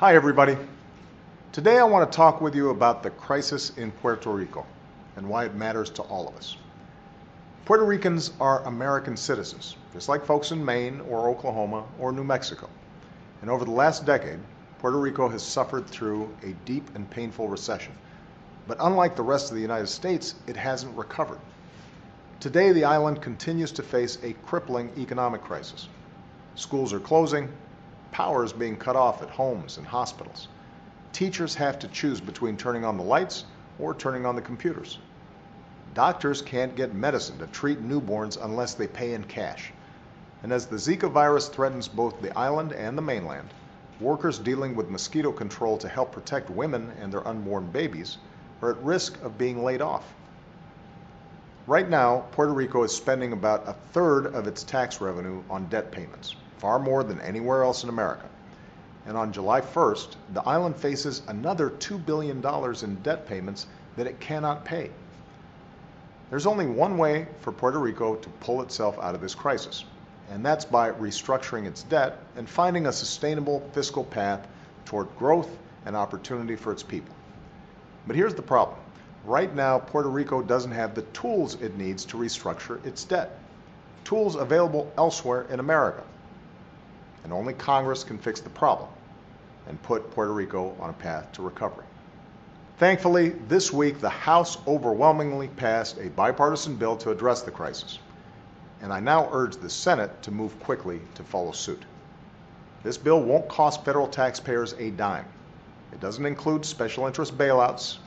Hi, everybody. Today I want to talk with you about the crisis in Puerto Rico and why it matters to all of us. Puerto Ricans are American citizens, just like folks in Maine or Oklahoma or New Mexico. And over the last decade, Puerto Rico has suffered through a deep and painful recession. But unlike the rest of the United States, it hasn't recovered. Today, the island continues to face a crippling economic crisis. Schools are closing, power is being cut off at homes and hospitals. Teachers have to choose between turning on the lights or turning on the computers. Doctors can't get medicine to treat newborns unless they pay in cash. And as the Zika virus threatens both the island and the mainland, workers dealing with mosquito control to help protect women and their unborn babies are at risk of being laid off. Right now, Puerto Rico is spending about a third of its tax revenue on debt payments, far more than anywhere else in America. And on July 1st, the island faces another $2 billion in debt payments that it cannot pay. There's only one way for Puerto Rico to pull itself out of this crisis, and that's by restructuring its debt and finding a sustainable fiscal path toward growth and opportunity for its people. But here's the problem. Right now, Puerto Rico doesn't have the tools it needs to restructure its debt. Tools available elsewhere in America. And only Congress can fix the problem and put Puerto Rico on a path to recovery. Thankfully, this week the House overwhelmingly passed a bipartisan bill to address the crisis. And I now urge the Senate to move quickly to follow suit. This bill won't cost federal taxpayers a dime. It doesn't include special interest bailouts,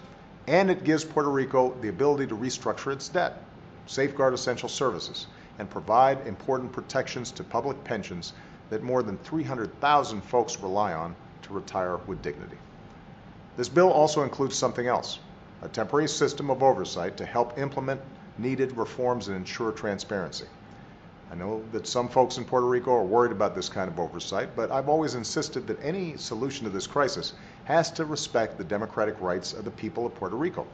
and it gives Puerto Rico the ability to restructure its debt, safeguard essential services, and provide important protections to public pensions that more than 300,000 folks rely on to retire with dignity. This bill also includes something else a temporary system of oversight to help implement needed reforms and ensure transparency. I know that some folks in Puerto Rico are worried about this kind of oversight, but I've always insisted that any solution to this crisis has to respect the democratic rights of the people of Puerto Rico.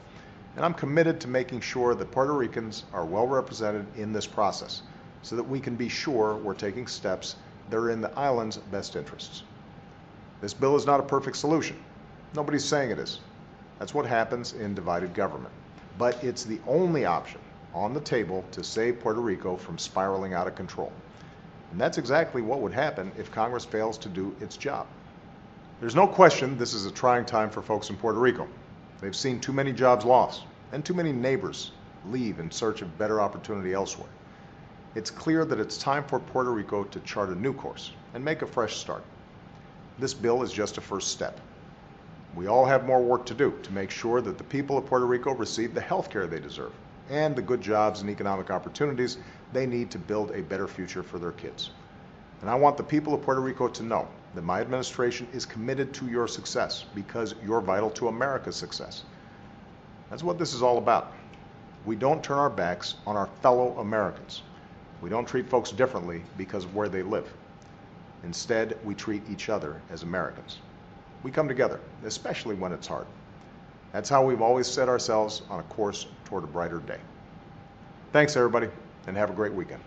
And I'm committed to making sure that Puerto Ricans are well represented in this process so that we can be sure we're taking steps that are in the island's best interests. This bill is not a perfect solution. Nobody's saying it is. That's what happens in divided government. But it's the only option on the table to save Puerto Rico from spiraling out of control. And that's exactly what would happen if Congress fails to do its job. There's no question this is a trying time for folks in Puerto Rico. They've seen too many jobs lost and too many neighbors leave in search of better opportunity elsewhere. It's clear that it's time for Puerto Rico to chart a new course and make a fresh start. This bill is just a first step. We all have more work to do to make sure that the people of Puerto Rico receive the health care they deserve and the good jobs and economic opportunities they need to build a better future for their kids. And I want the people of Puerto Rico to know that my administration is committed to your success because you're vital to America's success. That's what this is all about. We don't turn our backs on our fellow Americans. We don't treat folks differently because of where they live. Instead, we treat each other as Americans. We come together, especially when it's hard. That's how we've always set ourselves on a course toward a brighter day. Thanks, everybody, and have a great weekend.